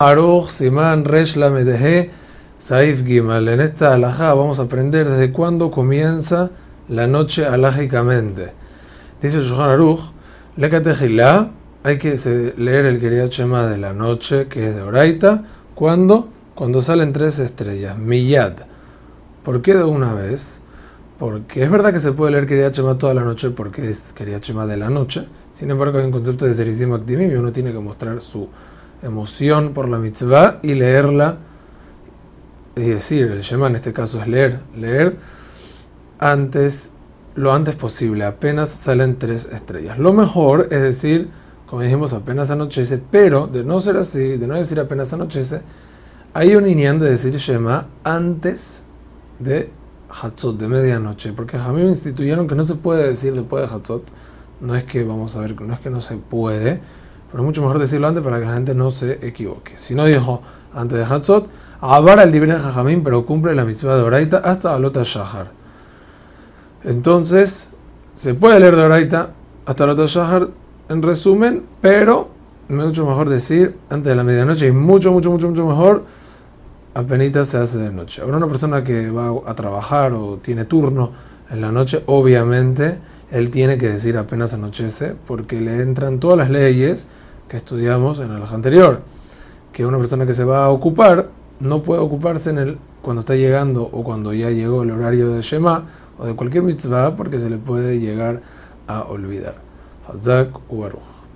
Aruch Siman Resh Saif Gimal. En esta alajá vamos a aprender desde cuándo comienza la noche alágicamente. Dice Shulchan Aruch, hay que leer el Kriyat Shema de la noche, que es de Oraita, ¿cuándo? Cuando salen tres estrellas, Miyad. ¿Por qué de una vez? Porque es verdad que se puede leer Shema toda la noche porque es Kriyat Shema de la noche. Sin embargo, hay un concepto de Serizim Akdimim y uno tiene que mostrar su emoción por la mitzvah y leerla, es decir, el Shema en este caso es leer, leer antes, lo antes posible, apenas salen tres estrellas. Lo mejor es decir, como dijimos, apenas anochece, pero de no ser así, de no decir apenas anochece, hay un inián de decir Shema antes de Hatzot, de medianoche, porque Jamim instituyeron que no se puede decir después de Hatzot, no es que, vamos a ver, no es que no se puede, pero es mucho mejor decirlo antes para que la gente no se equivoque. Si no dijo antes de Hatzot, Abar el Dibren Jajamín, pero cumple la misión de Oraita hasta Alota Shahar. Entonces, se puede leer de Oraita hasta Alota Shahar en resumen, pero mucho mejor decir antes de la medianoche y mucho, mucho, mucho, mucho mejor apenas se hace de noche. Ahora una persona que va a trabajar o tiene turno en la noche, obviamente él tiene que decir apenas anochece, porque le entran todas las leyes que estudiamos en el anterior, que una persona que se va a ocupar no puede ocuparse en el cuando está llegando o cuando ya llegó el horario de Shema o de cualquier mitzvah, porque se le puede llegar a olvidar. Hazak Ubaruch.